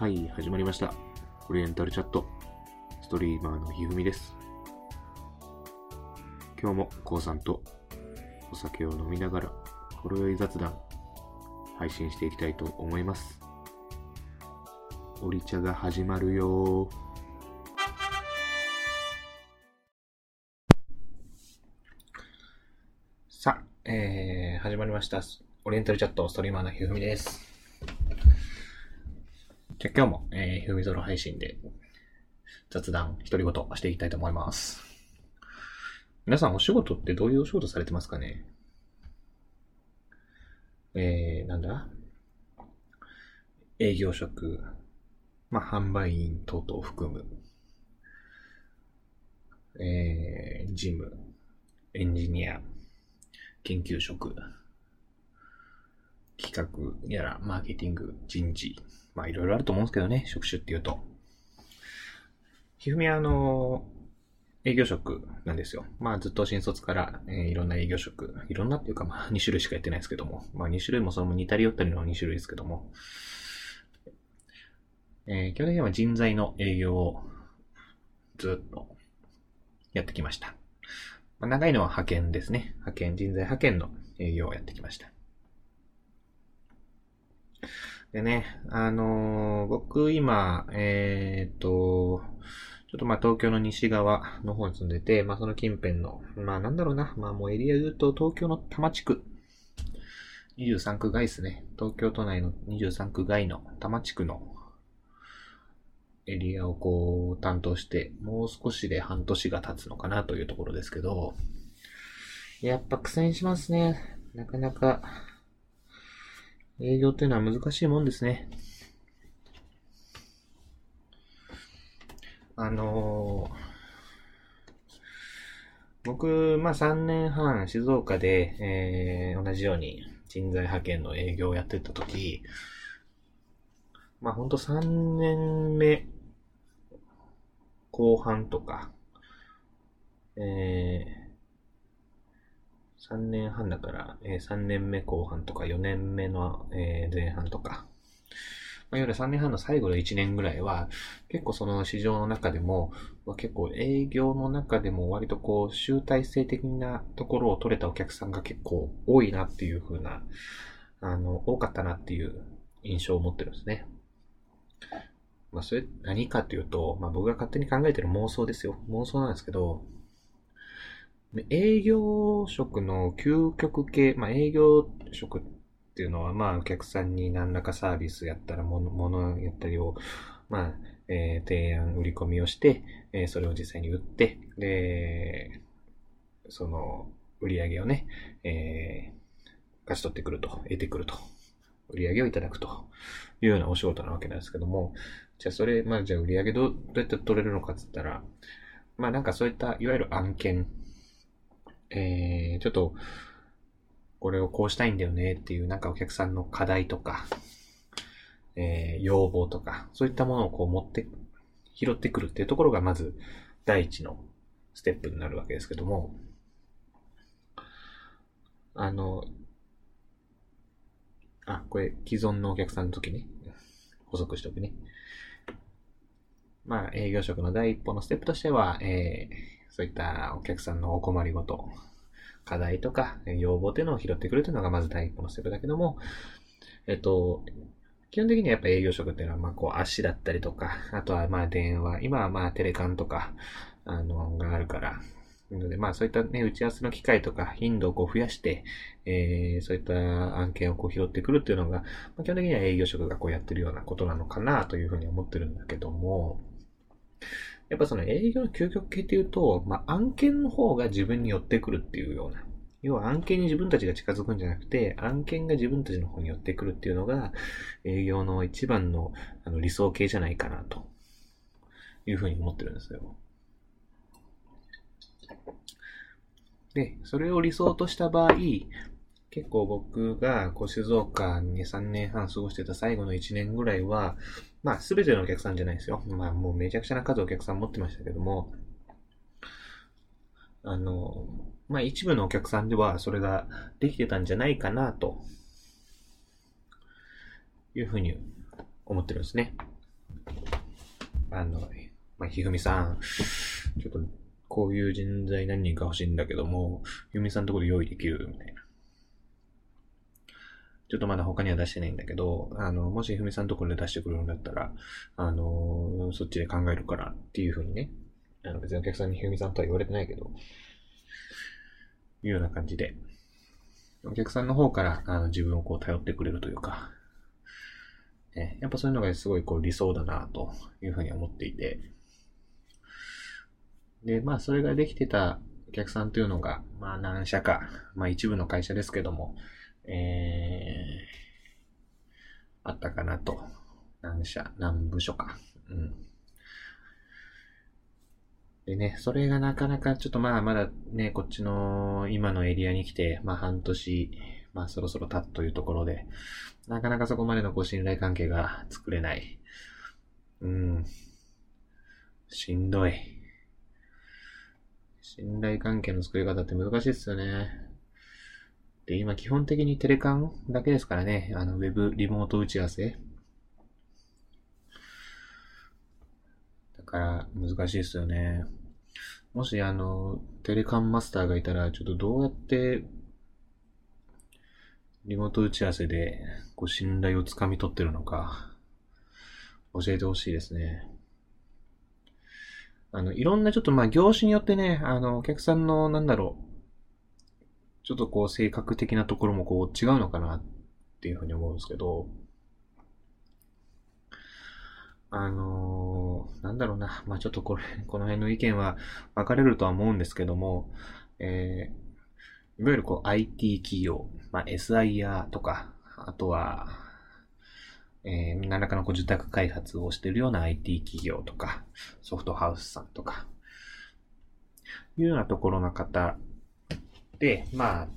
はい、始まりました。オリエンタルチャット。ストリーマーのひふみです。今日もこうさんとお酒を飲みながら、ほろ酔い雑談、配信していきたいと思います。オリ茶が始まるよさあ、えー、始まりました。オリエンタルチャット、ストリーマーのひふみです。じゃあ今日も、えー、ひふみゾロ配信で雑談、独り言していきたいと思います。皆さんお仕事ってどういうお仕事されてますかね？えー、なんだ？営業職、まあ、販売員等々を含む、えー、事務、エンジニア、研究職、企画やら、マーケティング、人事、まあいろいろあると思うんですけどね、職種っていうと。ひふみはあの、営業職なんですよ。まあずっと新卒から、えーいろんな営業職、いろんなっていうかまあ2種類しかやってないですけども、まあ2種類もその似たり寄ったりの2種類ですけども、えー基本的には人材の営業をずっとやってきました。まあ、長いのは派遣ですね。派遣、人材派遣の営業をやってきました。でね、あのー僕今、えーっと、ちょっとまあ東京の西側の方に住んでて、まあその近辺の、まあなんだろうな、まあもうエリア言うと東京の多摩地区、23区外ですね。東京都内の23区外の多摩地区のエリアをこう担当して、もう少しで半年が経つのかなというところですけど、やっぱ苦戦しますね。なかなか、営業っていうのは難しいもんですね。あのー僕、まあ3年半静岡で、えー同じように人材派遣の営業をやってた時、まあほんと3年目後半とか、えー、3年半だから、えー3年目後半とか4年目の、えー前半とか、まあ、いわゆる3年半の最後の1年ぐらいは、結構その市場の中でも、まあ結構営業の中でも割とこう集大成的なところを取れたお客さんが結構多いなっていう風な、あの、多かったなっていう印象を持ってるんですね。まあそれ何かというと、まあ僕が勝手に考えてる妄想ですよ。妄想なんですけど、営業職の究極系、まあ営業職っていうのは、まあお客さんに何らかサービスやったら、もの、ものやったりを、まあ、えー提案、売り込みをして、えーそれを実際に売って、で、その、売り上げをね、えー勝ち取ってくると、得てくると、売り上げをいただくというようなお仕事なわけなんですけども、じゃあそれ、まあじゃあ売り上げどどうやって取れるのかって言ったら、まあなんかそういった、いわゆる案件、えー、ちょっと、これをこうしたいんだよねっていう、なんかお客さんの課題とか、えー、要望とか、そういったものをこう持って、拾ってくるっていうところがまず第一のステップになるわけですけども、あの、あ、これ既存のお客さんの時ね、補足しておくね。まあ、営業職の第一歩のステップとしては、えー、そういったお客さんのお困りごと、課題とか要望っていうのを拾ってくるというのがまず第一歩のステップだけども、えっと、基本的にはやっぱ営業職っていうのは、まあこう足だったりとか、あとはまあ電話、今はまあテレカンとか、あの、があるから、のでまあそういったね、打ち合わせの機会とか頻度をこう増やして、えー、そういった案件をこう拾ってくるっていうのが、まあ、基本的には営業職がこうやってるようなことなのかなというふうに思ってるんだけども、やっぱその営業の究極系っていうと、まあ案件の方が自分に寄ってくるっていうような、要は案件に自分たちが近づくんじゃなくて、案件が自分たちの方に寄ってくるっていうのが、営業の一番のあの理想形じゃないかな、というふうに思ってるんですよ。で、それを理想とした場合、結構僕がこう静岡に3年半過ごしてた最後の1年ぐらいは、まあ全てのお客さんじゃないですよ。まあもうめちゃくちゃな数お客さん持ってましたけども、あの、まあ一部のお客さんではそれができてたんじゃないかなというふうに思ってるんですね。あの、まあ、ひふみさん、ちょっと、こういう人材何人か欲しいんだけども、ひふみさんのところで用意できるみたいな。ちょっとまだ他には出してないんだけど、あの、もしふみさんのところで出してくれるんだったら、あの、そっちで考えるからっていうふうにね、あの別にお客さんにひふみさんとは言われてないけど、いうような感じで、お客さんの方からあの自分をこう頼ってくれるというか、ね、やっぱそういうのがすごいこう理想だなというふうに思っていて、で、まあそれができてたお客さんというのが、まあ何社か、まあ一部の会社ですけども、えー、あったかなと。何社、何部署か。うん。でね、それがなかなかちょっとまあまだね、こっちの今のエリアに来て、まあ半年、まあそろそろ経つというところで、なかなかそこまでのこう信頼関係が作れない。うん。しんどい。信頼関係の作り方って難しいっすよね。で、今基本的にテレカンだけですからね、あの、ウェブリモート打ち合わせ。だから難しいですよね。もしあの、テレカンマスターがいたら、ちょっとどうやってリモート打ち合わせで、こう、信頼をつかみ取ってるのか、教えてほしいですね。あの、いろんなちょっとまあ業種によってね、あの、お客さんの、なんだろう、ちょっとこう、性格的なところもこう、違うのかなっていうふうに思うんですけど、あのー、なんだろうな。まあ、ちょっとこれ、この辺の意見は分かれるとは思うんですけども、えー、いわゆるこう IT 企業、まあ、SIR とか、あとは、えー、何らかのこう受託開発をしているような IT 企業とか、ソフトハウスさんとか、いうようなところの方で、まあ、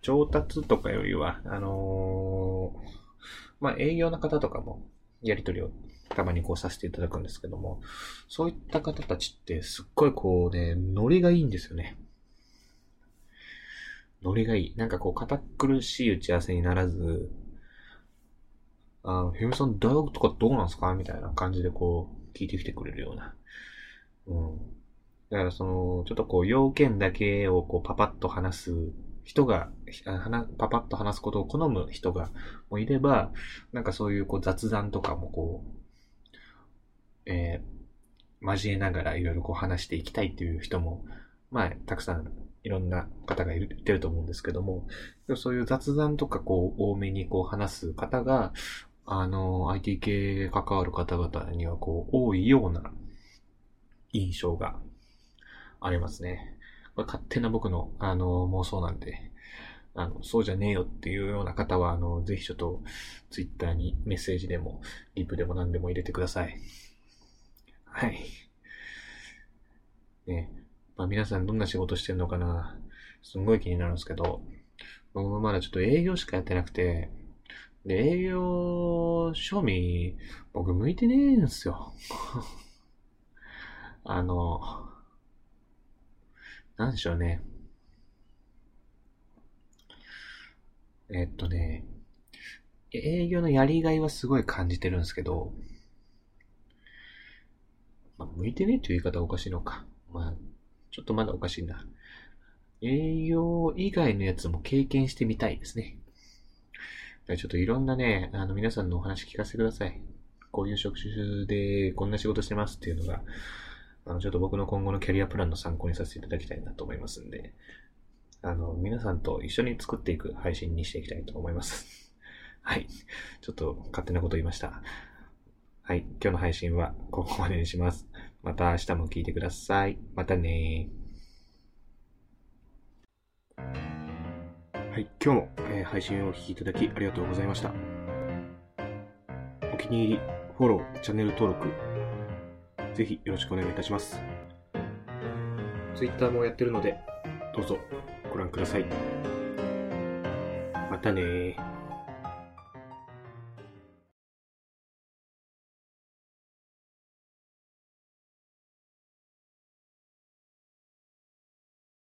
調達とかよりは、あのー、まあ、営業の方とかもやりとりをたまにこうさせていただくんですけども、そういった方たちってすっごいこうね、ノリがいいんですよね。ノリがいい。なんかこう、堅苦しい打ち合わせにならず、あの、ひみさん大学とかどうなんすか？みたいな感じでこう、聞いてきてくれるような。うん。だからその、ちょっとこう、要件だけをこう、パパッと話す人が、パパッと話すことを好む人がもいれば、なんかそういうこう雑談とかもこう、えー、交えながらいろいろこう話していきたいっていう人も、まあ、たくさんいろんな方がいるてると思うんですけども、そういう雑談とかこう多めにこう話す方が、あの、IT 系関わる方々にはこう多いような印象がありますね。これ勝手な僕のあの妄想なんで、あの、そうじゃねえよっていうような方は、あの、ぜひちょっと、ツイッターにメッセージでも、リプでも何でも入れてください。はい。ね。まあ皆さんどんな仕事してんのかなすんごい気になるんですけど、僕もまだちょっと営業しかやってなくて、で、営業、賞味、僕向いてねえんすよ。あの、なんでしょうね。えっとね、営業のやりがいはすごい感じてるんですけど、まあ、向いてねえっていう言い方はおかしいのか。まあ、ちょっとまだおかしいな。営業以外のやつも経験してみたいですね。ちょっといろんなね、あの皆さんのお話聞かせてください。こういう職種でこんな仕事してますっていうのが、あの、ちょっと僕の今後のキャリアプランの参考にさせていただきたいなと思いますんで、あの、皆さんと一緒に作っていく配信にしていきたいと思います。はい。ちょっと勝手なこと言いました。はい。今日の配信はここまでにします。また明日も聞いてください。またねはい。今日も、えー、配信をお聴きいただきありがとうございました。お気に入り、フォロー、チャンネル登録、ぜひよろしくお願いいたします。Twitter もやってるので、どうぞご覧ください。またね